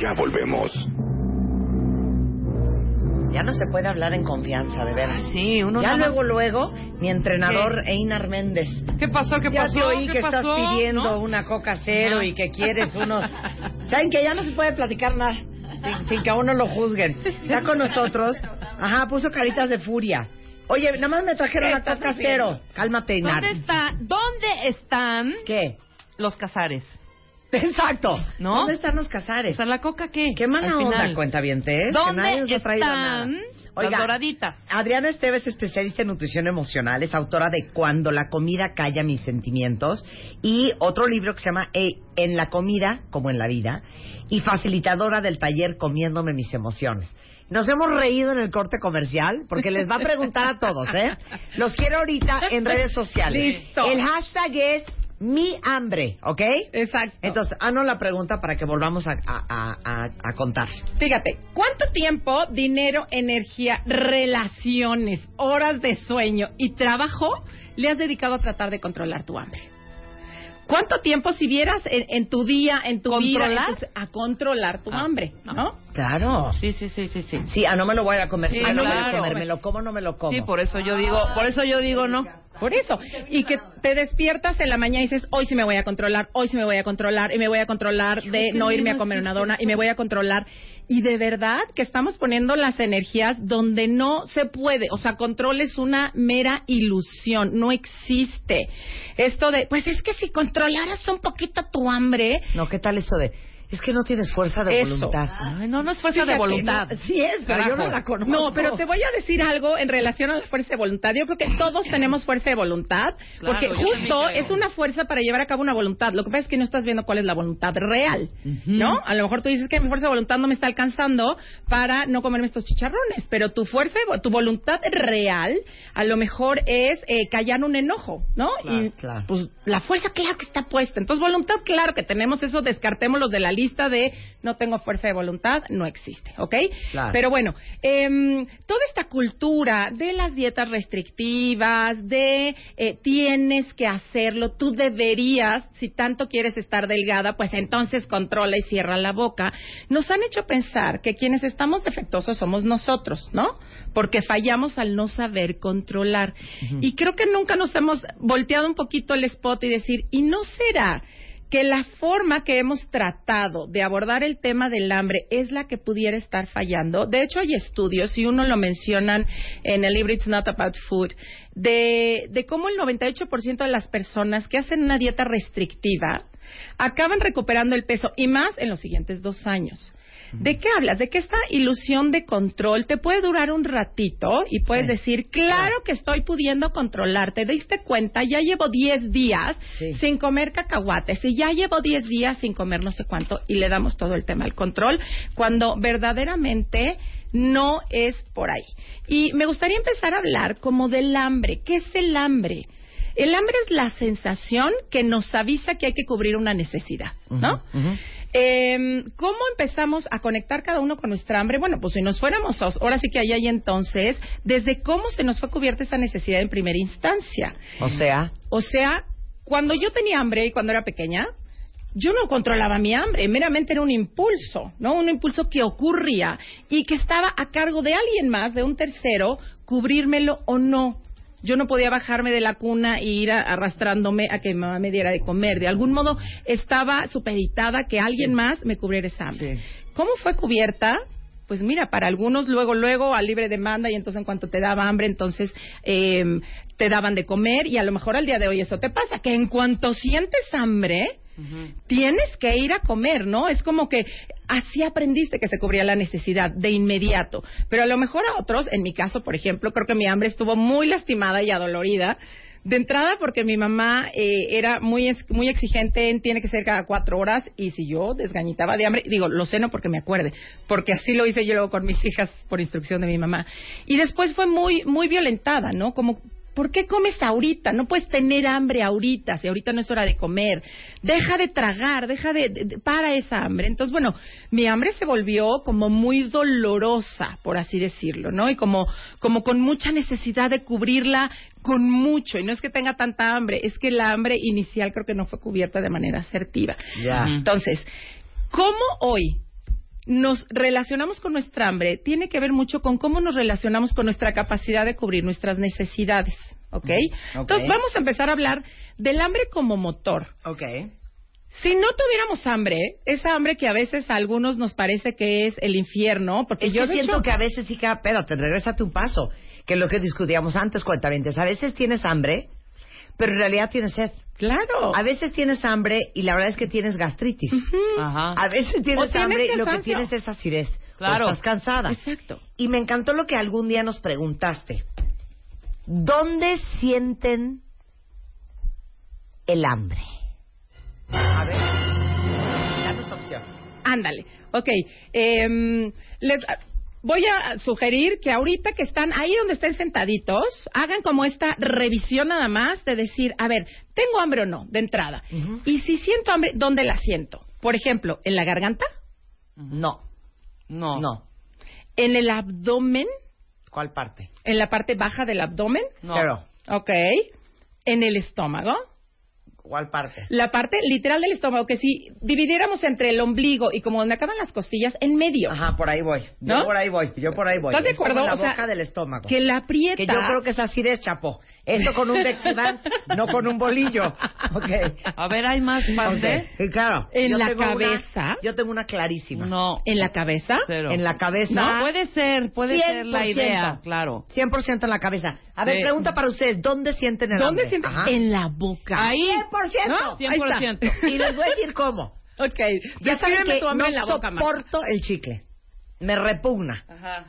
Ya volvemos. Ya no se puede hablar en confianza, de veras. Sí, uno Ya luego, luego, mi entrenador Einar Méndez. ¿Qué pasó? ¿Qué ya pasó? te oí ¿Qué que estás pidiendo ¿No? una coca cero Ajá. y que quieres unos... ¿Saben que ya no se puede platicar nada? Sin, sin que a uno lo juzguen. Está con nosotros. Ajá, puso caritas de furia. Oye, nada más me trajeron ¿Qué la coca cero. Cálmate, Einar. ¿Dónde, está, ¿Dónde están ¿Qué? los cazares? Exacto. ¿No? ¿Dónde están los O cazares? sea, ¿la coca qué? Qué mala Al onda, final. cuenta bien, Que nadie ¿Dónde nos ha traído nada. están Oiga, las doraditas? Adriana Esteves, especialista en nutrición emocional, es autora de Cuando la comida calla mis sentimientos y otro libro que se llama Eh, En la comida como en la vida y facilitadora del taller Comiéndome mis emociones. Nos hemos reído en el corte comercial porque les va a preguntar a todos, ¿eh? Los quiero ahorita en redes sociales. Listo. El hashtag es mi hambre, ¿ok? Exacto. Entonces, haznos la pregunta para que volvamos a, a- a- a- a contar. Fíjate, ¿cuánto tiempo, dinero, energía, relaciones, horas de sueño y trabajo le has dedicado a tratar de controlar tu hambre? ¿Cuánto tiempo si vieras en, en tu día, en tu vida, en ¿Controlar? tus- a controlar tu Ah, hambre, no. ¿No? Claro. Sí, sí, sí, sí, sí. Sí, ah, no me lo voy a comer. Sí, Sí, me lo voy a claro. comer. ¿Me lo como o no me lo como? Sí, por eso yo digo, por eso yo digo no. Por eso. Y que te despiertas en la mañana y dices, hoy sí me voy a controlar, hoy sí me voy a controlar, y me voy a controlar de no irme a no comer una dona, y me voy a controlar. Y de verdad que estamos poniendo las energías donde no se puede. O sea, control es una mera ilusión, no existe. Esto de, pues es que si controlaras un poquito tu hambre, No, ¿qué tal eso de.? Es que no tienes fuerza de Eso. voluntad. Ay, no, no es fuerza de voluntad. No, sí es, pero yo no Carajo. la conozco. No, pero te voy a decir algo en relación a la fuerza de voluntad. Yo creo que todos tenemos fuerza de voluntad, Claro, porque justo es una fuerza para llevar a cabo una voluntad. Lo que pasa es que no estás viendo cuál es la voluntad real, ¿no? A lo mejor tú dices que mi fuerza de voluntad no me está alcanzando para no comerme estos chicharrones, pero tu fuerza, tu voluntad real, a lo mejor es eh, callar un enojo, ¿no? Claro, y claro. pues la fuerza, claro que está puesta. Entonces, voluntad, claro que tenemos eso, descartémoslos de la lista de no tengo fuerza de voluntad, no existe, ¿ok? Claro. Pero bueno, em, toda esta cultura de las dietas restrictivas, de eh, tienes que hacerlo, tú deberías, si tanto quieres estar delgada, pues entonces controla y cierra la boca, nos han hecho pensar que quienes estamos defectuosos somos nosotros, ¿no? Porque fallamos al no saber controlar. Y creo que nunca nos hemos volteado un poquito el spot y decir, ¿y no será? Que la forma que hemos tratado de abordar el tema del hambre es la que pudiera estar fallando. De hecho, hay estudios, y uno lo mencionan en el libro It's Not About Food, de, de cómo el 98% de las personas que hacen una dieta restrictiva acaban recuperando el peso, y más en los siguientes dos años. ¿De qué hablas? De que esta ilusión de control te puede durar un ratito y puedes Sí. decir, claro que estoy pudiendo controlar. ¿Te diste cuenta? Ya llevo 10 días Sí. sin comer cacahuates y ya llevo 10 días sin comer no sé cuánto y le damos todo el tema al control cuando verdaderamente no es por ahí. Y me gustaría empezar a hablar como del hambre. ¿Qué es el hambre? El hambre es la sensación que nos avisa que hay que cubrir una necesidad, ¿no? Eh, ¿Cómo empezamos a conectar cada uno con nuestra hambre? Bueno, pues si nos fuéramos, ahora sí que ahí hay entonces, desde cómo se nos fue cubierta esa necesidad en primera instancia. O sea, O sea, cuando yo tenía hambre y cuando era pequeña, yo no controlaba mi hambre, meramente era un impulso, ¿no? Un impulso que ocurría y que estaba a cargo de alguien más, de un tercero, cubrírmelo o no. Yo no podía bajarme de la cuna e ir a- arrastrándome a que mi mamá me diera de comer. De algún modo estaba supeditada que alguien más me cubriera esa hambre. Sí. ¿Cómo fue cubierta? Pues mira, para algunos luego, luego a libre demanda y entonces en cuanto te daba hambre, entonces eh, te daban de comer y a lo mejor al día de hoy eso te pasa, que en cuanto sientes hambre, tienes que ir a comer, ¿no? Es como que así aprendiste que se cubría la necesidad de inmediato. Pero a lo mejor a otros, en mi caso, por ejemplo, creo que mi hambre estuvo muy lastimada y adolorida De entrada, porque mi mamá eh, era muy muy exigente en tiene que ser cada cuatro horas y si yo desgañitaba de hambre, digo, lo ceno porque me acuerde, porque así lo hice yo luego con mis hijas por instrucción de mi mamá. Y después fue muy muy violentada, ¿no? Como ¿Por qué comes ahorita? No puedes tener hambre ahorita, si ahorita no es hora de comer. Deja de tragar, deja de, para esa hambre. Entonces, bueno, mi hambre se volvió como muy dolorosa, por así decirlo, ¿no? Y como, como con mucha necesidad de cubrirla con mucho. Y no es que tenga tanta hambre, es que la hambre inicial creo que no fue cubierta de manera asertiva. Ya. Entonces, ¿cómo hoy nos relacionamos con nuestra hambre? Tiene que ver mucho con cómo nos relacionamos con nuestra capacidad de cubrir nuestras necesidades. ¿Ok? Entonces, vamos a empezar a hablar del hambre como motor. Ok. Si no tuviéramos hambre, esa hambre que a veces a algunos nos parece que es el infierno, porque Es yo que siento hecho- que a veces sí que, espérate, regrésate un paso, que es lo que discutíamos antes, cuentavientes. A veces tienes hambre, pero en realidad tienes sed. Claro. A veces tienes hambre y la verdad es que tienes gastritis. Ajá. A veces tienes, hambre y lo que tienes es acidez. Claro. O estás cansada. Exacto. Y me encantó lo que algún día nos preguntaste. ¿Dónde sienten el hambre? A ver, danos opciones. Ándale. Ok. em, les voy a sugerir que ahorita que están ahí donde estén sentaditos, hagan como esta revisión nada más de decir, a ver, ¿tengo hambre o no? De entrada. Y si siento hambre, ¿dónde la siento? Por ejemplo, ¿en la garganta? No, No. no. ¿En el abdomen? ¿Cuál parte? ¿En la parte baja del abdomen? No. Pero, Ok. ¿En el estómago? ¿Cuál parte? La parte literal del estómago, que si dividiéramos entre el ombligo y como donde acaban las costillas, en medio. Ajá, por ahí voy. Yo ¿No? por ahí voy, yo por ahí voy. ¿Estás de como acuerdo? la O sea, boca del estómago. Que la aprieta. Que yo creo que es así de chapo. Eso con un Dexivan, no con un bolillo. Ok. A ver, ¿hay más partes? Ok, Sí, claro. ¿En Yo la una- cabeza? yo tengo una clarísima. No. ¿En la cabeza? Cero. En la cabeza. No, puede ser, puede ser la 100%. idea, claro. 100% en la cabeza. A ver, Sí. pregunta para ustedes, ¿dónde sienten el ¿Dónde hambre? sientes? Ajá. En la boca. Ahí. 100%. ¿No? 100%. Y les voy a decir cómo. Ok. Ya saben que no la boca, soporto el chicle. Me repugna. Ajá.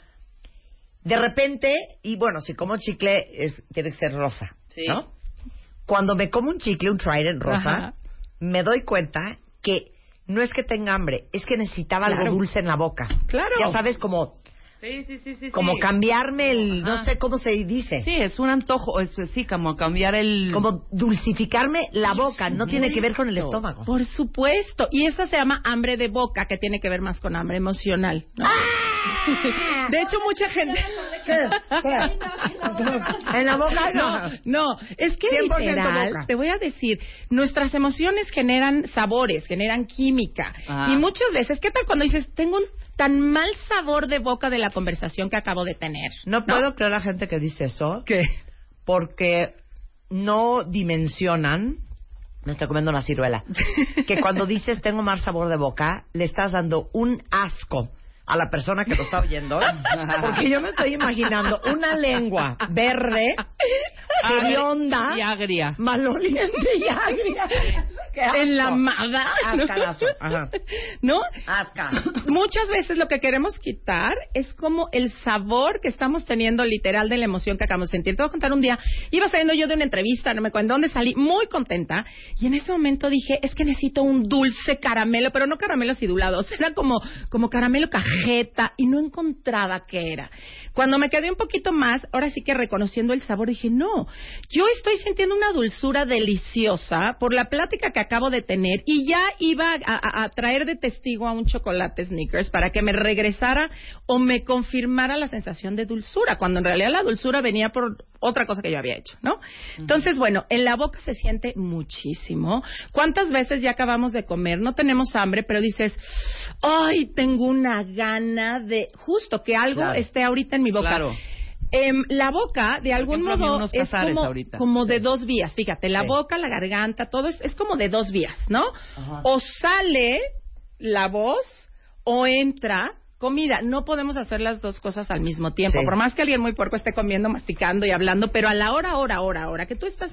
De repente, y bueno, si como chicle, es, tiene que ser rosa. Sí. ¿No? Cuando me como un chicle, un Trident rosa, Ajá. me doy cuenta que no es que tenga hambre, es que necesitaba Claro. algo dulce en la boca. Claro. Ya sabes, como, Sí, sí, sí, sí. como sí. cambiarme el, no sé cómo se dice. Sí, es un antojo, es, sí, como cambiar el... Como dulcificarme la boca, no tiene que ver con el estómago. Por supuesto. Y esa se llama hambre de boca, que tiene que ver más con hambre emocional. ¿no? ¡Ah! De hecho, mucha gente. ¿Qué? ¿Qué? En la boca No, no, es que 100% literal, boca. te voy a decir, nuestras emociones generan sabores, generan química. Ah. Y muchas veces, ¿qué tal cuando dices, tengo un tan mal sabor de boca de la conversación que acabo de tener? No puedo creer la gente que dice eso. ¿Qué? porque no dimensionan, me estoy comiendo una ciruela, que cuando dices tengo mal sabor de boca, le estás dando un asco a la persona que lo está oyendo, porque yo me estoy imaginando una lengua verde, hedionda, Y agria. maloliente y agria. Enlamada. ¿no? Ascarazo. Ajá. ¿No? Asca. Muchas veces lo que queremos quitar es como el sabor que estamos teniendo literal de la emoción que acabamos de sentir. Te voy a contar un día, iba saliendo yo de una entrevista, no me acuerdo dónde salí, muy contenta, y en ese momento dije, es que necesito un dulce caramelo, pero no caramelo acidulado, era como, como caramelo cajeta, y no encontraba qué era. Cuando me quedé un poquito más, ahora sí que reconociendo el sabor, dije, no, yo estoy sintiendo una dulzura deliciosa por la plática que acabo de tener y ya iba a, a- a traer de testigo a un chocolate Snickers para que me regresara o me confirmara la sensación de dulzura, cuando en realidad la dulzura venía por otra cosa que yo había hecho, ¿no? Entonces, bueno, en la boca se siente muchísimo. ¿Cuántas veces ya acabamos de comer? No tenemos hambre, pero dices, ay, tengo una gana de justo que algo Claro. esté ahorita en mi boca. Claro. Em, la boca, de algún ejemplo, modo, es como, de dos vías. Fíjate, la Sí. boca, la garganta, todo es, es como de dos vías, ¿no? O sale la voz o entra comida. No podemos hacer las dos cosas al mismo tiempo. Sí. Por más que alguien muy puerco esté comiendo, masticando y hablando, pero a la hora, hora, hora, hora que tú estás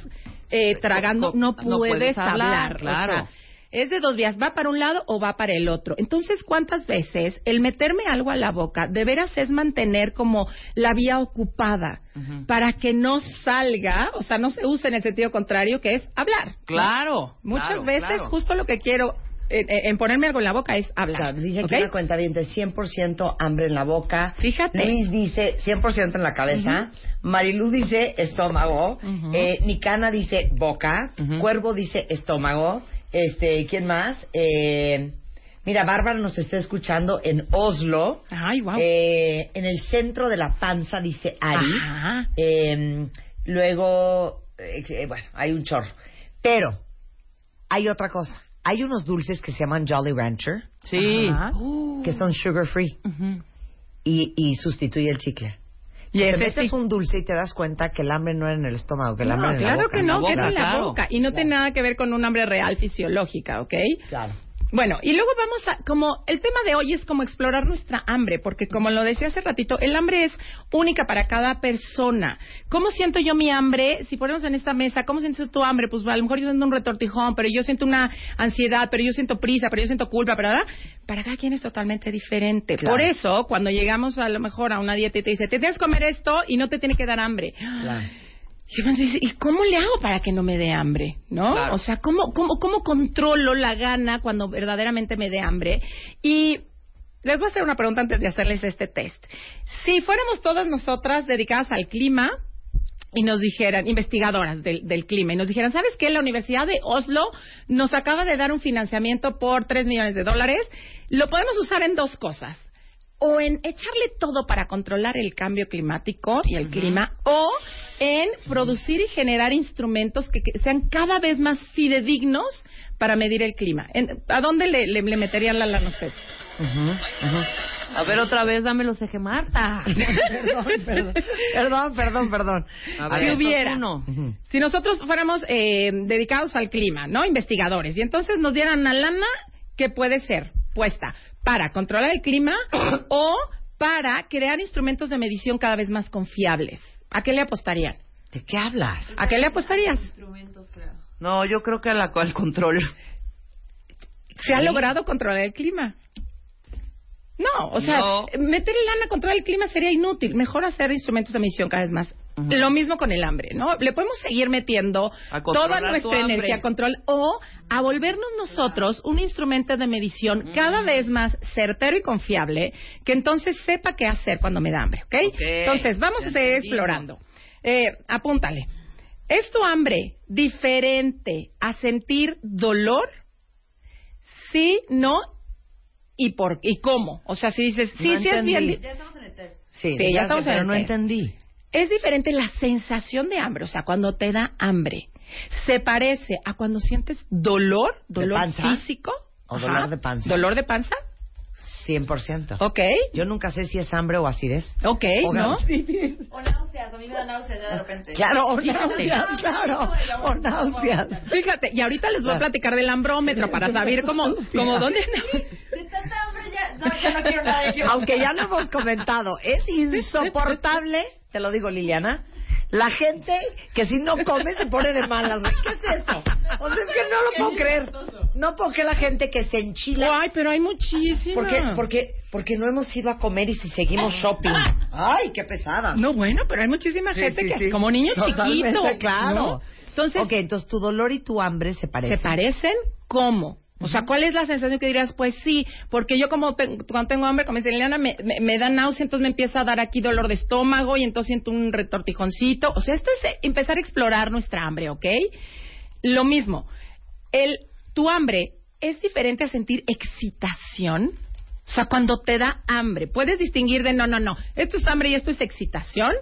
eh, tragando, no no puedes, puedes hablar, hablar. O claro. sea, es de dos vías, va para un lado o va para el otro. Entonces, ¿cuántas veces el meterme algo a la boca de veras es mantener como la vía ocupada para que no salga, o sea, no se use en el sentido contrario, que es hablar? ¿no? Claro. Muchas claro, veces claro. justo lo que quiero en, en ponerme algo en la boca es hablar. Claro, dice ¿ok? que una cuenta bien de 100% hambre en la boca. Fíjate. Luis dice 100% en la cabeza. Marilú dice estómago. Ujú. eh, Nicana dice boca. Cuervo dice estómago. Este, ¿quién más? Eh, mira, Bárbara nos está escuchando en Oslo. Ay, wow. Eh, en el centro de la panza dice Ari. Ajá. Eh, luego, eh, eh, bueno, hay un chorro. Pero hay otra cosa. Hay unos dulces que se llaman Jolly Rancher, Sí. Ajá. que son sugar free Ujú. y, y sustituye el chicle. Y te metes sí. un dulce y te das cuenta que el hambre no era en el estómago, que el No, hambre era en la claro boca. que no, que es boca, en la claro. boca. Y no tiene nada que ver con un hambre real fisiológica, ¿ok? Claro. Bueno, y luego vamos a, como, el tema de hoy es como explorar nuestra hambre, porque como lo decía hace ratito, el hambre es única para cada persona. ¿Cómo siento yo mi hambre? Si ponemos en esta mesa, ¿cómo sientes tu hambre? Pues a lo mejor yo siento un retortijón, pero yo siento una ansiedad, pero yo siento prisa, pero yo siento culpa, pero ¿verdad? Para cada quien es totalmente diferente. Claro. Por eso, cuando llegamos a lo mejor a una dieta y te dice, te tienes que comer esto y no te tiene que dar hambre. Claro. Y uno dice, ¿y cómo le hago para que no me dé hambre? ¿No? Claro. O sea, ¿cómo, cómo, ¿cómo controlo la gana cuando verdaderamente me dé hambre? Y les voy a hacer una pregunta antes de hacerles este test. Si fuéramos todas nosotras dedicadas al clima y nos dijeran, investigadoras del, del clima, y nos dijeran, ¿sabes qué? La Universidad de Oslo nos acaba de dar un financiamiento por 3 millones de dólares. Lo podemos usar en dos cosas o en echarle todo para controlar el cambio climático y el clima, o en producir y generar instrumentos que, que sean cada vez más fidedignos para medir el clima. En- ¿A dónde le, le- le meterían la lana ustedes? A ver, otra vez, dame los eje Marta. perdón, perdón, perdón, perdón, perdón. Si hubiera, uno. Si nosotros fuéramos eh, dedicados al clima, ¿no? Investigadores, y entonces nos dieran una lana que puede ser puesta para controlar el clima o para crear instrumentos de medición cada vez más confiables. ¿A qué le apostarían? ¿De qué hablas? ¿A qué le apostarías? No, yo creo que a la, al control. ¿Se ha logrado controlar el clima? No, o sea, No. meterle lana a controlar el clima sería inútil. Mejor hacer instrumentos de medición cada vez más. Lo mismo con el hambre, ¿no? Le podemos seguir metiendo toda nuestra energía a control o a volvernos nosotros un instrumento de medición cada vez más certero y confiable que entonces sepa qué hacer cuando me da hambre, ¿ok? Entonces, vamos ya a seguir explorando. Eh, apúntale. ¿Es tu hambre diferente a sentir dolor? Sí, no y por y cómo. O sea, si dices, sí, No sí es bien. entendí. di- Sí, Sí, ya estamos en pero el no test. entendí. Es diferente la sensación de hambre, o sea, cuando te da hambre. Se parece a cuando sientes dolor, ¿De dolor físico. ¿O dolor de panza? ¿Dolor de panza? 100%. Ok. Yo nunca sé si es hambre o acidez. Ok, O ¿no? O náuseas, a mí me da náuseas ya de repente. Claro, o Fíjate. náuseas, claro. O náuseas. Fíjate, y ahorita les voy a platicar del ambrómetro para saber cómo, cómo dónde De tanta hambre ya, no, ya no quiero nada de yo. Aunque ya lo hemos comentado, es insoportable, te lo digo Liliana, la gente que si no come se pone de malas. ¿Qué es eso? O sea, es que no lo puedo creer. No puedo creer la gente que se enchila. Ay, pero hay muchísimas. Porque, porque, porque no hemos ido a comer y si seguimos shopping. Ay, qué pesada. No, bueno, pero hay muchísima Sí, gente sí, que sí. como niño Totalmente, chiquito. claro. ¿no? Entonces, ok, entonces tu dolor y tu hambre se parecen. ¿Se parecen? ¿Cómo? O sea, ¿cuál es la sensación que dirás? Pues sí, porque yo como cuando tengo hambre, como dice Liliana, me, me, me da náusea, entonces me empieza a dar aquí dolor de estómago y entonces siento un retortijoncito. O sea, esto es eh, empezar a explorar nuestra hambre, ¿ok? Lo mismo, el, tu hambre es diferente a sentir excitación. O sea, cuando te da hambre, puedes distinguir de no, no, no, esto es hambre y esto es excitación,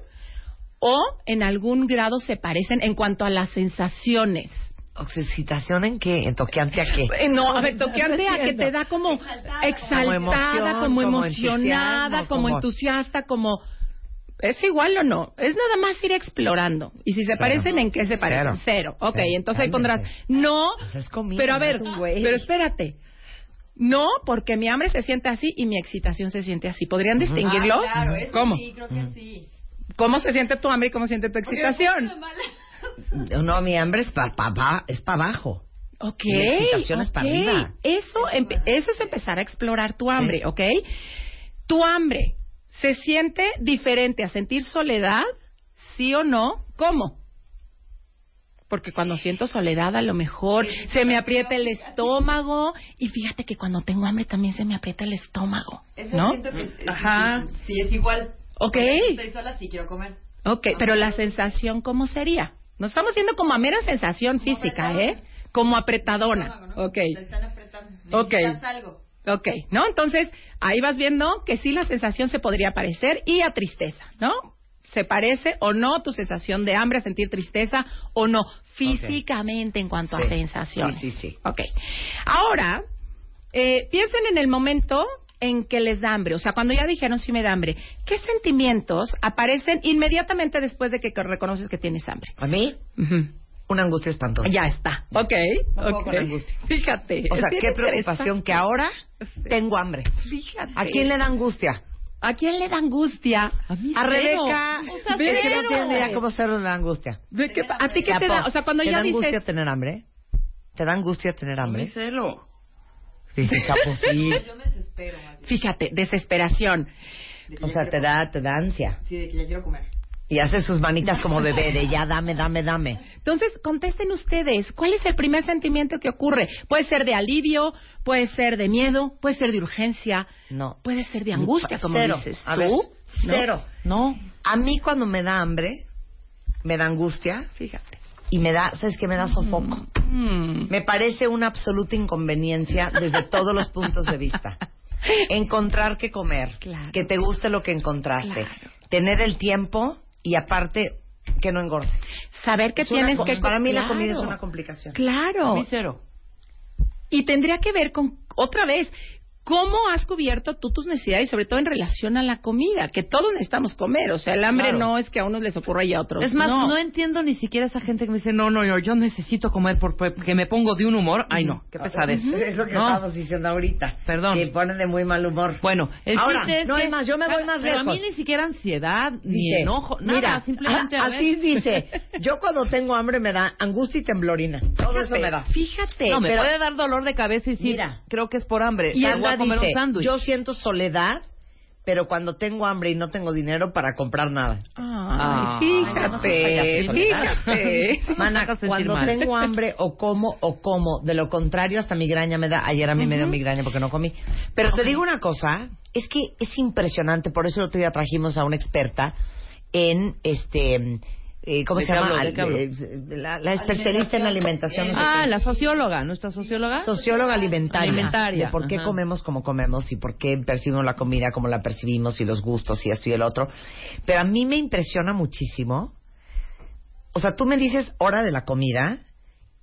o en algún grado se parecen en cuanto a las sensaciones. ¿Excitación en qué? ¿En toqueante a qué? Eh, No, a ver, toqueante a que te da como Exaltada. exaltada, Como emoción, como como emocionada, como como- entusiasta, como... ¿Es igual o no? Es nada más ir explorando. Y si se Cero. parecen, ¿en qué se parecen? Cero. Cero. Ok, Cero. entonces ahí pondrás, no, Pues es comida, pero a ver, güey. pero espérate. No, porque mi hambre se siente así y mi excitación se siente así. ¿Podrían distinguirlos? Ah, claro, eso ¿Cómo? sí, creo que sí. ¿Cómo se siente tu hambre y cómo se siente tu excitación? No, mi hambre es para pa, pa- es pa abajo. Ok. Y la excitación es para arriba. Eso, eso es empezar a explorar tu hambre, ¿ok? Tu hambre se siente diferente a sentir soledad, sí o no. ¿Cómo? Porque cuando siento soledad a lo mejor se me aprieta el estómago y fíjate que cuando tengo hambre también se me aprieta el estómago, ¿no? Ajá. Sí, es igual. Ok. Estoy sola, sí quiero comer. Ok, pero la sensación, ¿cómo sería? No estamos yendo como a mera sensación física, ¿eh? Como apretadona. Ok. Te están apretando. Ok. Algo. Ok, ¿no? Entonces, ahí vas viendo que sí la sensación se podría parecer y a tristeza, ¿no? ¿Se parece o no tu sensación de hambre, a sentir tristeza o no? Físicamente en cuanto a sensación. Sí, sí, sí. Ok. Ahora, eh, piensen en el momento en que les da hambre, o sea, cuando ya dijeron sí me da hambre, ¿qué sentimientos aparecen inmediatamente después de que reconoces que tienes hambre? A mí, Ujú. una angustia espantosa. Ya está. Ok. puedo ok. con angustia. Fíjate. O sea, qué preocupación que ahora tengo hambre. Fíjate. ¿A quién le da angustia? ¿A quién le da angustia? A mí A. Rebeca. O sea, es que no tiene idea cómo ser una angustia. ¿De qué ¿A ti qué te da? O sea, cuando ¿Te ya da angustia dices... tener hambre? ¿Te da angustia tener A mí hambre? Cero. Dice Chapo, sí. Yo me desespero más bien. Fíjate, desesperación. De O sea, te da, te da ansia. Sí, de que ya quiero comer. Y hace sus manitas como bebé de ya dame, dame, dame. Entonces, contesten ustedes, ¿cuál es el primer sentimiento que ocurre? Puede ser de alivio, puede ser de miedo, puede ser de urgencia, No. puede ser de angustia, como Cero. dices. A ¿Tú? ver, ¿No? cero. No. A mí cuando me da hambre, me da angustia Fíjate. Y me da, ¿sabes qué? Me da sofoco. Mm. Me parece una absoluta inconveniencia desde todos los puntos de vista. Encontrar que comer, Claro. que te guste lo que encontraste, Claro. tener el tiempo y aparte que no engorde. Saber que Es tienes que... para mí la Claro. comida es una complicación. A Claro. mí cero. Y tendría que ver con, otra vez, cómo has cubierto tú tus necesidades, sobre todo en relación a la comida, que todos necesitamos comer. O sea, el hambre Claro. no es que a unos les ocurra y a otros Es más, no. no. entiendo ni siquiera esa gente que me dice, no, no, no, yo necesito comer por- porque me pongo de un humor. Ay, no, qué pesadez. Es lo que No. estábamos diciendo ahorita. Perdón. Que ponen de muy mal humor. Bueno, el Ahora, chiste es no que- hay más, yo me voy más Pero a mí lejos. ni siquiera ansiedad, ni Dice, enojo, nada, mira, simplemente a- a ver. así dice, yo cuando tengo hambre me da angustia y temblorina. Todo eso me da. Fíjate. No, me pero- puede dar dolor de cabeza y sí, Mira. creo que es por hambre. Y comer dice, un sándwich. yo siento soledad, pero cuando tengo hambre y no tengo dinero para comprar nada. Ah. Ay, seas fíjate, fíjate. Mana, cuando mal. tengo hambre o como o como, de lo contrario hasta migraña me da. Ayer a mí me dio migraña porque no comí. Pero te digo una cosa, es que es impresionante, por eso el otro día trajimos a una experta en este eh, ¿cómo ¿De se llama? Eh, La, la especialista en alimentación. no sé Ah, la socióloga, ¿nuestra socióloga? socióloga alimentaria, Alimentaria, de por qué ajá. comemos como comemos y por qué percibimos la comida como la percibimos y los gustos y esto y el otro. Pero a mí me impresiona muchísimo. O sea, tú me dices hora de la comida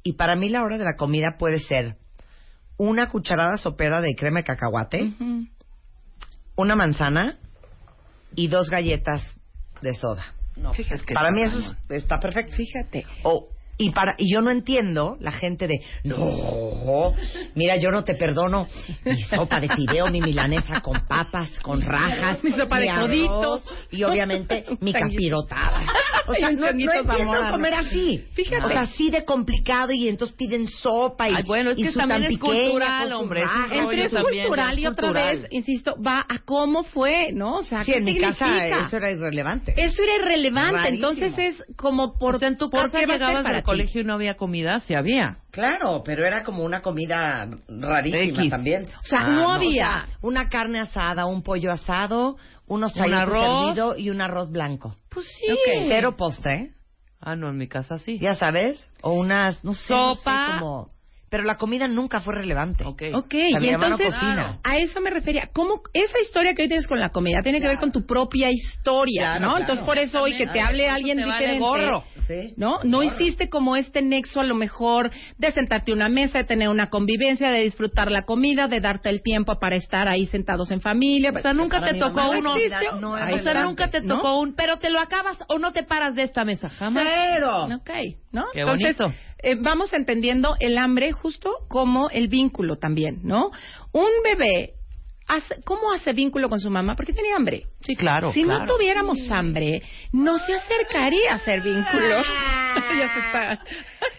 y para mí la hora de la comida puede ser una cucharada sopera de crema de cacahuate, una manzana y dos galletas de soda. No, que para mí eso es- está perfecto. Fíjate. O, y para y yo no entiendo la gente de no mira yo no te perdono mi sopa de fideo mi milanesa con papas con rajas Mi sopa de arroz, coditos. y obviamente mi capirotada o sea no, no entiendo comer así Fíjate. o sea así de complicado y entonces piden sopa y Ay, bueno, es y que su también es cultural, hombre, Entre es cultural y otra cultural. vez, insisto, va a cómo fue, ¿no? O sea, sí ¿qué en mi casa significa? eso era irrelevante Eso era irrelevante, Rarísimo. entonces es como por, o sea, en tu ¿por casa llegabas para? Colegio y no había comida, sí había. Claro, pero era como una comida rarísima X. también. O sea, Ah, no no, había. Una carne asada, un pollo asado, unos Un chayotes arroz. y un arroz blanco. Pues sí. Ok, Cero postre, Ah, no, en mi casa sí. ya sabes. O unas, no sé, no sé, Sopa. como... Pero la comida nunca fue relevante. Ok. Ok, O sea, mi y entonces cocina. a eso me refería. ¿Cómo esa historia que hoy tienes con la comida tiene que ver con tu propia historia, Claro, ¿no? claro. Entonces por eso hoy que te hable alguien te vale diferente, gorro. Sí. ¿no? No hiciste como este nexo a lo mejor de sentarte a una mesa, de tener una convivencia, de disfrutar la comida, de darte el tiempo para estar ahí sentados en familia. O sea, nunca para te tocó uno. no o sea, nunca te ¿no? tocó un, pero te lo acabas o no te paras de esta mesa, jamás. Cero. Ok, ¿no? Qué Entonces, bonito. Eh, vamos entendiendo el hambre justo como el vínculo también, ¿no? Un bebé hace- ¿cómo hace vínculo con su mamá? Porque tenía hambre. Sí, claro. si claro. no tuviéramos hambre, no se acercaría a hacer vínculos. ya se está.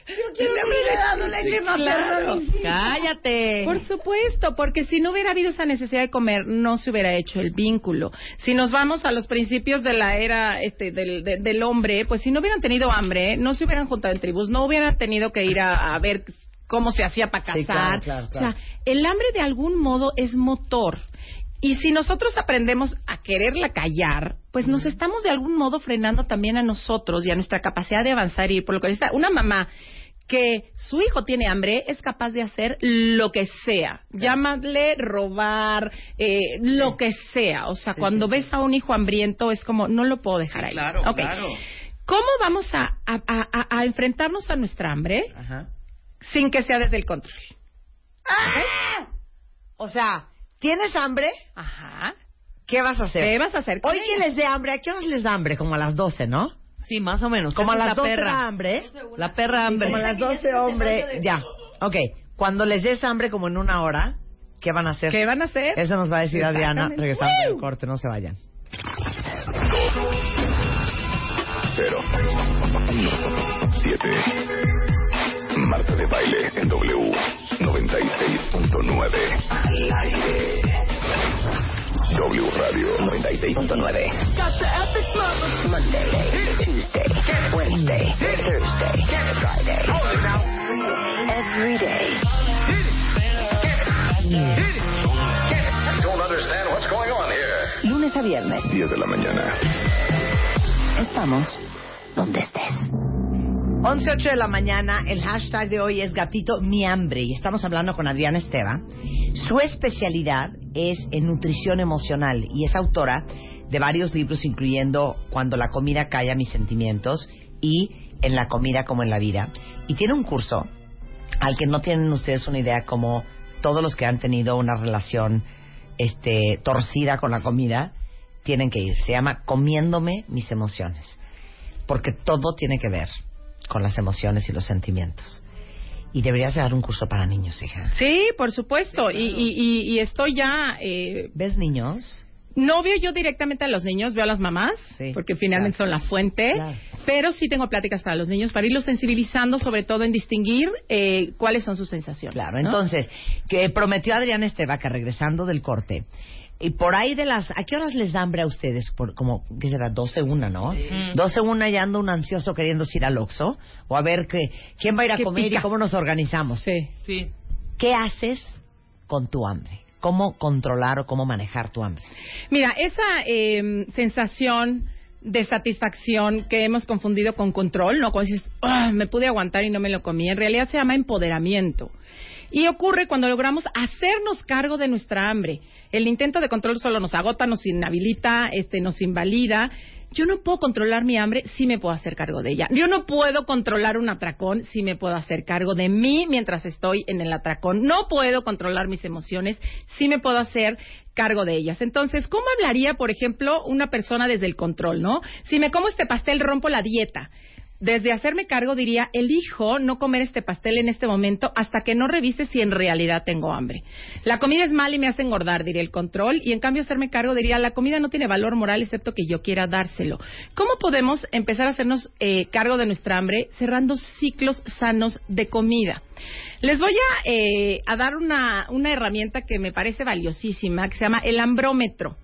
Yo quiero seguirle dando leche hijos. Cállate. Por supuesto, porque si no hubiera habido esa necesidad de comer, no se hubiera hecho el vínculo. Si nos vamos a los principios de la era este, del, de- del hombre, pues si no hubieran tenido hambre, no se hubieran juntado en tribus, no hubieran tenido que ir a, a ver cómo se hacía para cazar. Sí, claro, claro, claro. O sea, el hambre de algún modo es motor. Y si nosotros aprendemos a quererla callar, pues nos estamos de algún modo frenando también a nosotros y a nuestra capacidad de avanzar y ir por lo que está. Una mamá que su hijo tiene hambre es capaz de hacer lo que sea. Llámale robar, eh, lo que sea. O sea, Sí, cuando sí, ves a un hijo hambriento es como, no lo puedo dejar ahí. Claro, Ok. claro. ¿Cómo vamos a, a- a- a- a enfrentarnos a nuestra hambre Ajá. Sin que sea desde el control? O sea, ¿tienes hambre? Ajá. ¿Qué vas a hacer? ¿Qué vas a hacer Hoy que les dé hambre, ¿a qué horas les da hambre? Como a las 12, ¿no? Sí, más o menos. Como a las la 12 perra. da hambre. La perra hambre. Como a las 12, hombre. Ya. Ok. Cuando les des hambre, como en una hora, ¿qué van a hacer? ¿Qué van a hacer? Eso nos va a decir Adriana regresando ¡Woo! del corte. No se vayan. Cero. Uno. Siete. Marta de baile en W 96.9. Al aire. W Radio 96.9. Monday, Tuesday, Wednesday, Thursday, Friday. Every day. Don't understand what's going on here. Lunes a viernes. 10 de la mañana. Estamos donde estés. 11.08 de la mañana, el hashtag de hoy es gatito mi hambre y estamos hablando con Adriana Esteva. Su especialidad es en nutrición emocional y es autora de varios libros incluyendo Cuando la comida calla mis sentimientos y En la comida como en la vida. Y tiene un curso al que no tienen ustedes una idea como todos los que han tenido una relación este torcida con la comida tienen que ir. Se llama Comiéndome mis emociones. Porque todo tiene que ver con las emociones y los sentimientos. Y deberías de dar un curso para niños, hija. Sí, por supuesto. y, y, y, y estoy ya... Eh, ¿Ves niños? no veo yo directamente a los niños, veo a las mamás, Sí, porque finalmente claro. son la fuente. Claro. Pero sí tengo pláticas para los niños, para irlos sensibilizando, sobre todo en distinguir eh, cuáles son sus sensaciones. Claro, ¿no? entonces, que prometió Adriana Esteva que regresando del corte, y por ahí de las... ¿A qué horas les da hambre a ustedes? Por, como, ¿qué será? 12, una, ¿no? 12, una ya anda un ansioso queriendo ir al Oxxo, o a ver que, quién va a ir a ¿Qué comer pica? y cómo nos organizamos. Sí. Sí. ¿Qué haces con tu hambre? ¿Cómo controlar o cómo manejar tu hambre? Mira, esa eh, sensación de satisfacción que hemos confundido con control, ¿no? Cuando dices, "Ah, me pude aguantar y no me lo comí, en realidad se llama empoderamiento. Y ocurre cuando logramos hacernos cargo de nuestra hambre. El intento de control solo nos agota, nos inhabilita, este, nos invalida. Yo no puedo controlar mi hambre, sí me puedo hacer cargo de ella. Yo no puedo controlar un atracón, sí me puedo hacer cargo de mí mientras estoy en el atracón. No puedo controlar mis emociones, sí me puedo hacer cargo de ellas. Entonces, ¿cómo hablaría, por ejemplo, una persona desde el control, no? Si me como este pastel, rompo la dieta. Desde hacerme cargo diría, elijo no comer este pastel en este momento hasta que no revise si en realidad tengo hambre. La comida es mala y me hace engordar, diría el control, y en cambio hacerme cargo diría, la comida no tiene valor moral excepto que yo quiera dárselo. ¿Cómo podemos empezar a hacernos eh, cargo de nuestra hambre cerrando ciclos sanos de comida? Les voy a, eh, a dar una, una herramienta que me parece valiosísima, que se llama el ambrómetro.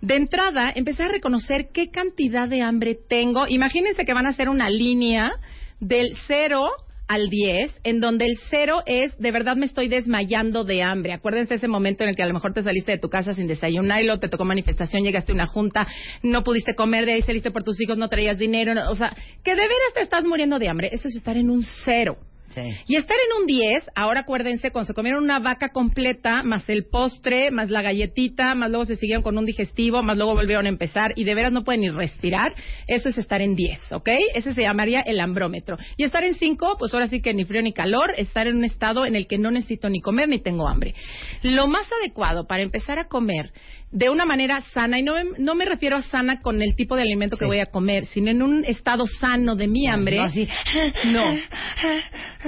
De entrada, empezar a reconocer qué cantidad de hambre tengo. Imagínense que van a hacer una línea del 0 al 10, en donde el 0 es, de verdad me estoy desmayando de hambre. Acuérdense ese momento en el que a lo mejor te saliste de tu casa sin desayunar y luego te tocó manifestación, llegaste a una junta, no pudiste comer, de ahí saliste por tus hijos, no traías dinero. no- o sea, que de veras te estás muriendo de hambre. Eso es estar en un 0. Sí. Y estar en un 10, ahora acuérdense, cuando se comieron una vaca completa, más el postre, más la galletita, más luego se siguieron con un digestivo, más luego volvieron a empezar y de veras no pueden ni respirar, eso es estar en 10, ¿ok? Ese se llamaría el ambrómetro. Y estar en 5, pues ahora sí que ni frío ni calor, estar en un estado en el que no necesito ni comer ni tengo hambre. Lo más adecuado para empezar a comer de una manera sana, y no me, no me refiero a sana con el tipo de alimento que voy a comer, sino en un estado sano de mi hambre. No así. No.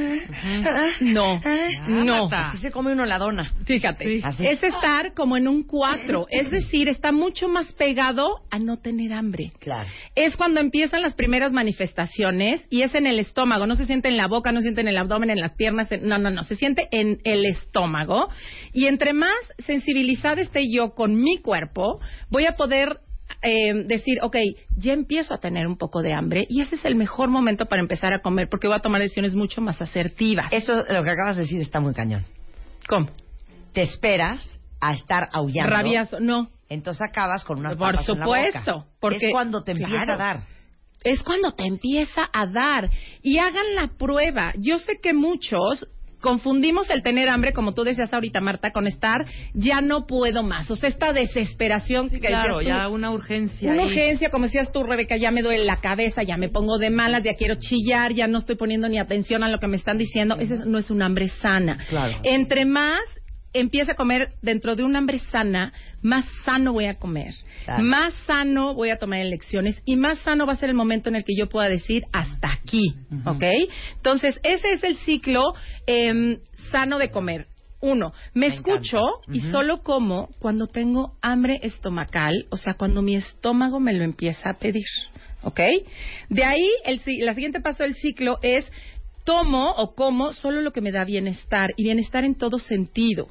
No, no. Así se come uno la dona. Fíjate, es estar como en un 4, es decir, está mucho más pegado a no tener hambre. Claro. Es cuando empiezan las primeras manifestaciones y es en el estómago, no se siente en la boca, no se siente en el abdomen, en las piernas, en- no, no, no, se siente en el estómago. Y entre más sensibilizada esté yo con mi cuerpo, voy a poder eh, decir, ok, ya empiezo a tener un poco de hambre y ese es el mejor momento para empezar a comer porque voy a tomar decisiones mucho más asertivas. Eso, lo que acabas de decir, está muy cañón. ¿Cómo? Te esperas a estar aullando. No. Entonces acabas con unas Por papas en la supuesto, boca. porque- es cuando te empieza claro. a dar. es cuando te empieza a dar. Y hagan la prueba. Yo sé que muchos confundimos el tener hambre, como tú decías ahorita, Marta, con estar ya no puedo más. O sea, esta desesperación que Claro, tú, ya una urgencia. una ahí. urgencia, como decías tú, Rebeca, ya me duele la cabeza, ya me pongo de malas, ya quiero chillar, ya no estoy poniendo ni atención a lo que me están diciendo. Ese no es un hambre sana. Claro. Entre más empiece a comer dentro de un hambre sana, más sano voy a comer, Claro. más sano voy a tomar elecciones y más sano va a ser el momento en el que yo pueda decir hasta aquí, ¿ok? Entonces, ese es el ciclo em, sano de comer. Uno, me, escucho y solo como cuando tengo hambre estomacal, o sea, cuando mi estómago me lo empieza a pedir, ¿ok? De ahí, el, si- la siguiente paso del ciclo es tomo o como solo lo que me da bienestar y bienestar en todo sentido.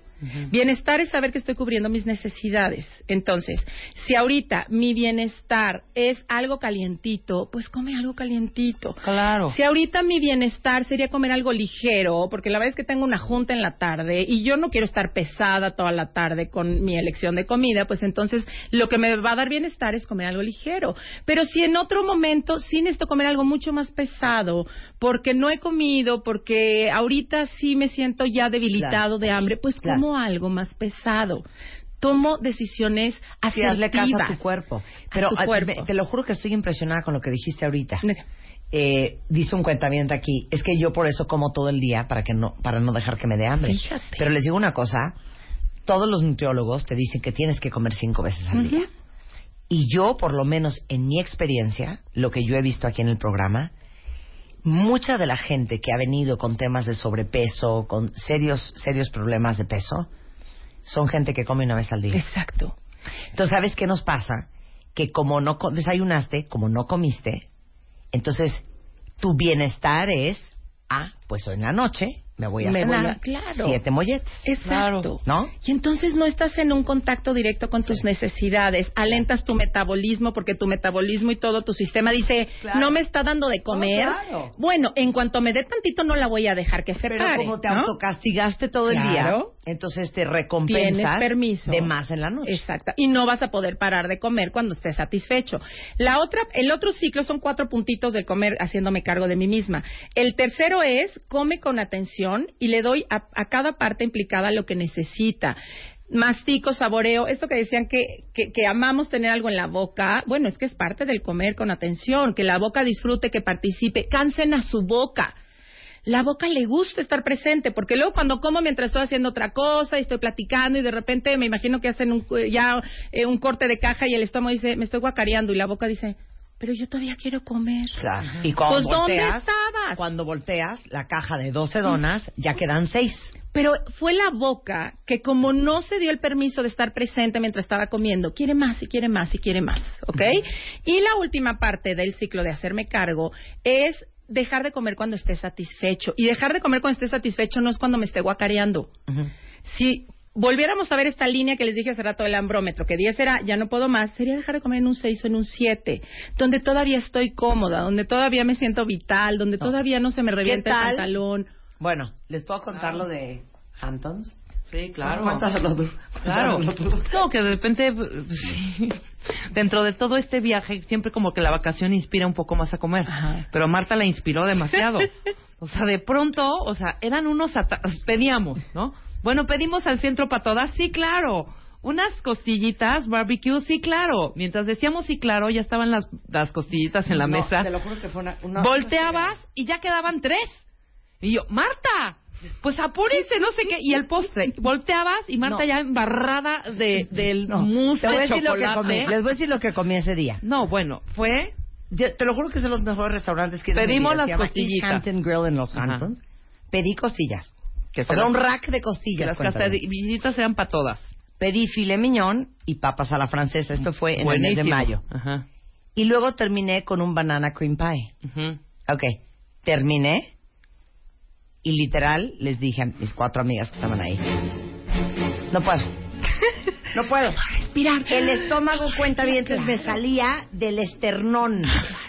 Bienestar es saber que estoy cubriendo mis necesidades. Entonces, si ahorita mi bienestar es algo calientito, pues come algo calientito. Claro. Si ahorita mi bienestar sería comer algo ligero, porque la verdad es que tengo una junta en la tarde y yo no quiero estar pesada toda la tarde con mi elección de comida, pues entonces lo que me va a dar bienestar es comer algo ligero. Pero si en otro momento sí necesito comer algo mucho más pesado, porque no he comido, porque ahorita sí me siento ya debilitado Claro. de hambre, pues Claro. como algo más pesado. Tomo decisiones Sí, asertivas. hazle caso a tu cuerpo. Pero tu ah, cuerpo. te lo juro que estoy impresionada con lo que dijiste ahorita. Eh, dice un cuentamiento aquí, es que yo por eso como todo el día para que no para no dejar que me dé hambre. Fíjate. Pero les digo una cosa, todos los nutriólogos te dicen que tienes que comer cinco veces al día. Y yo, por lo menos en mi experiencia, lo que yo he visto aquí en el programa, mucha de la gente que ha venido con temas de sobrepeso, con serios serios problemas de peso, son gente que come una vez al día. Exacto. Entonces, ¿sabes qué nos pasa? Que como no desayunaste, como no comiste, entonces tu bienestar es, ah, pues hoy en la noche me voy a Me voy cenar a- claro. siete molletes. Exacto. ¿No? Y entonces no estás en un contacto directo con tus necesidades, alentas tu metabolismo porque tu metabolismo y todo tu sistema dice, no me está dando de comer. claro. Bueno, en cuanto me dé tantito no la voy a dejar que se Pero pare. como te ¿no? autocastigaste todo el día, entonces te Tienes recompensas permiso. de más en la noche. Exacto. Y no vas a poder parar de comer cuando estés satisfecho. La otra, el otro ciclo son cuatro puntitos del comer haciéndome cargo de mí misma. El tercero es come con atención y le doy a, a cada parte implicada lo que necesita. Mastico, saboreo, esto que decían que, que, que amamos tener algo en la boca, bueno, es que es parte del comer con atención, que la boca disfrute, que participe, cansen a su boca la boca le gusta estar presente, porque luego cuando como mientras estoy haciendo otra cosa y estoy platicando y de repente me imagino que hacen un, ya eh, un corte de caja y el estómago dice, me estoy guacareando y la boca dice, pero yo todavía quiero comer. Claro. Y cuando Pues, ¿dónde volteas, estabas? cuando volteas la caja de 12 donas, ya quedan 6. Pero fue la boca que como no se dio el permiso de estar presente mientras estaba comiendo, quiere más y quiere más y quiere más, ¿ok? Y la última parte del ciclo de hacerme cargo es dejar de comer cuando esté satisfecho. Y dejar de comer cuando esté satisfecho no es cuando me esté guacareando. Si volviéramos a ver esta línea que les dije hace rato del ambrómetro, que 10 era ya no puedo más, sería dejar de comer en un 6 o en un 7, donde todavía estoy cómoda, donde todavía me siento vital, donde todavía no se me revienta el tal? pantalón. Bueno, ¿les puedo contar lo de Hamptons? Sí, claro. Cuéntaselo tú. Claro. Cuéntaselo tú. No, que de repente, pues, sí, dentro de todo este viaje, siempre como que la vacación inspira un poco más a comer. Ajá. Pero a Marta la inspiró demasiado. O sea, de pronto, o sea, eran unos... Pedíamos, ¿no? Bueno, pedimos al centro para todas, sí, claro. Unas costillitas, barbecue, sí, claro. Mientras decíamos sí, claro, ya estaban las, las costillitas en la No, mesa. Te lo juro que fue una... una- Volteabas y ya quedaban tres. Y yo, Marta, pues apúrense, no sé qué. Y el postre, volteabas y Marta No. ya embarrada de, del No, mousse te voy a de decir lo que chocolate. comí. Les voy a decir lo que comí ese día. No, bueno, fue Yo te lo juro que es de los mejores restaurantes que Pedimos las costillitas. East Hampton Grill en Los Ajá. Hamptons. pedí costillas. Que O sea, las- un rack de costillas. las visitas eran para todas. Pedí filet mignon y papas a la francesa. Esto fue en el mes de mayo. Ajá. Y luego terminé con un banana cream pie. ujú. Ok, terminé y literal les dije a mis cuatro amigas que estaban ahí. No puedo. No puedo. Respirar. El estómago cuenta bien, me salía del esternón.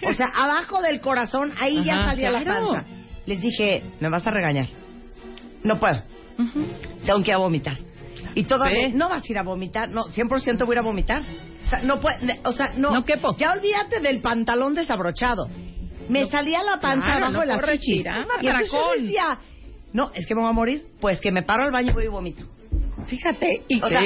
O sea, abajo del corazón, ahí ya salía la claro. panza. Les dije, me vas a regañar. No puedo. Tengo que ir a vomitar. Y todavía, no vas a ir a vomitar, no, 100% voy a ir a vomitar. O sea, no puede, o sea, no. No quepo. Ya olvídate del pantalón desabrochado. Me salía la panza Claro, abajo no de las chichis. Y yo decía, no, es que me voy a morir. Pues que me paro al baño y voy y vomito. Fíjate, y O sea,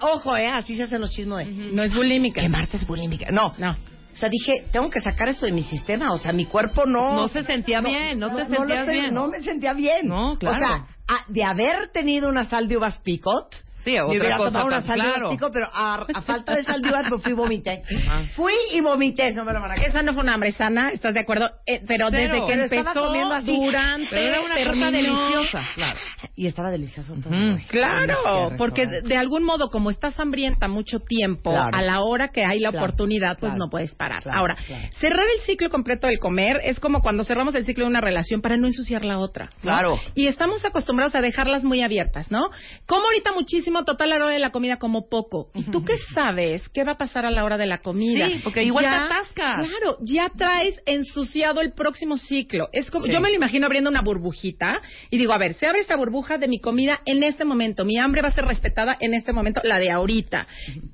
ojo, eh, así se hacen los chismos de... no es bulímica. Que Marta es bulímica. No, No. O sea, dije, tengo que sacar esto de mi sistema. O sea, mi cuerpo no... No se sentía bien, no, te lo sentías bien. No me sentía bien. No, claro. O sea, a- de haber tenido una sal de uvas picot... Sí, me otra hubiera cosa tomado claro. pero a, a falta de sal de uvas me fui y vomité. Ajá. Fui y vomité, no me lo van a creer. Esa no fue una hambre sana, ¿estás de acuerdo? Eh, pero Cero. desde que Pero empezó, comiendo así. durante, Pero era una terminó. cosa deliciosa, claro. Y estaba delicioso todo. Claro, porque de, algún modo, como estás hambrienta mucho tiempo, Claro. a la hora que hay la Claro, oportunidad, pues no puedes parar. Ahora, cerrar el ciclo completo del comer es como cuando cerramos el ciclo de una relación para no ensuciar la otra. ¿no? Claro. Y estamos acostumbrados a dejarlas muy abiertas, ¿no? Como ahorita muchísimo, total, a la hora de la comida como poco. ¿Y tú qué sabes? ¿Qué va a pasar a la hora de la comida? Sí, porque igual te atascas. Claro, ya traes ensuciado el próximo ciclo. Es como, Sí. yo me lo imagino abriendo una burbujita y digo, a ver, se abre esta burbuja de mi comida en este momento. Mi hambre va a ser respetada en este momento, la de ahorita.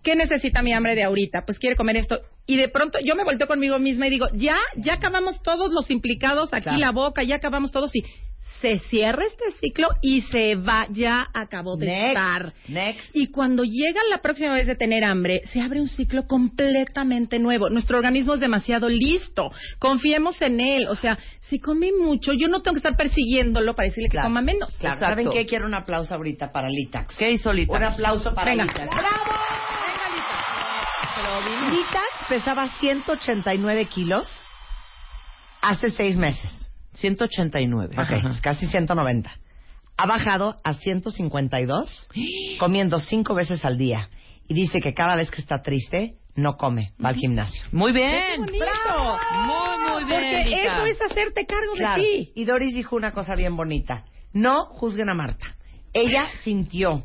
¿Qué necesita mi hambre de ahorita? Pues quiere comer esto. Y de pronto yo me volteo conmigo misma y digo, ya, ya acabamos todos los implicados aquí Claro. la boca, ya acabamos todos y se cierra este ciclo y se va, ya acabó de Next, estar. next. Y cuando llega la próxima vez de tener hambre, se abre un ciclo completamente nuevo. Nuestro organismo es demasiado listo. Confiemos en él. O sea, si comí mucho, yo no tengo que estar persiguiéndolo para decirle Claro. que coma menos. Claro, Exacto. ¿saben qué? Quiero un aplauso ahorita para Litax. ¿Qué hizo Lita? Un aplauso para Venga. Litax. Litax pesaba 189 kilos hace seis meses. 189. Ok, Ajá. casi 190. Ha bajado a 152, comiendo cinco veces al día. Y dice que cada vez que está triste, no come, va al gimnasio. Muy ¡Qué bien. bonito! Muy, muy bien. Porque eso es hacerte cargo Claro. de ti. Y Doris dijo una cosa bien bonita. No juzguen a Marta. Ella sintió,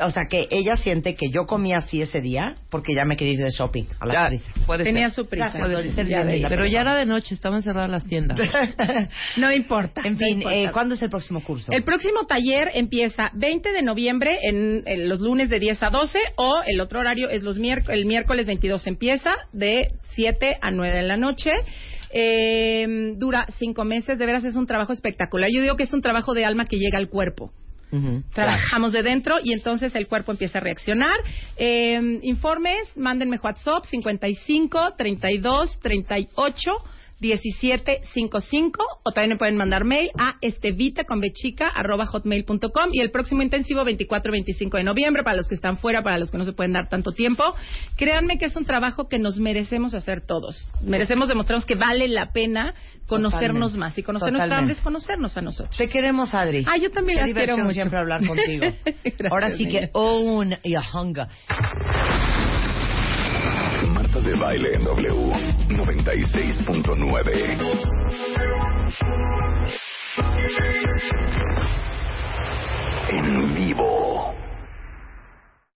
o sea, que ella siente que yo comí así ese día porque ya me quería ir de shopping a las Ya, puede Tenía ser. su prisa. Ya Pero ya era de noche, estaban cerradas las tiendas. No importa. En no fin, importa. eh, ¿cuándo es el próximo curso? El próximo taller empieza 20 de noviembre en, en los lunes de 10 a 12 o el otro horario es los miérc- el miércoles 22 empieza de 7 a 9 de la noche. Eh, dura cinco meses, de veras es un trabajo espectacular. Yo digo que es un trabajo de alma que llega al cuerpo. Trabajamos de dentro y entonces el cuerpo empieza a reaccionar. Eh, informes, mándenme WhatsApp 55 32 38 17 55 o también me pueden mandar mail a estevita con bechica arroba hotmail.com y el próximo intensivo 24 25 de noviembre para los que están fuera, para los que no se pueden dar tanto tiempo. Créanme que es un trabajo que nos merecemos hacer todos. Merecemos demostrarnos que vale la pena conocernos Totalmente. más y conocer Totalmente. nuestra hambre es conocernos a nosotros. Te queremos, Adri. Ah, yo también Qué quiero mucho. siempre hablar contigo. Ahora sí que own your hunger. De baile en W 96.9. En vivo.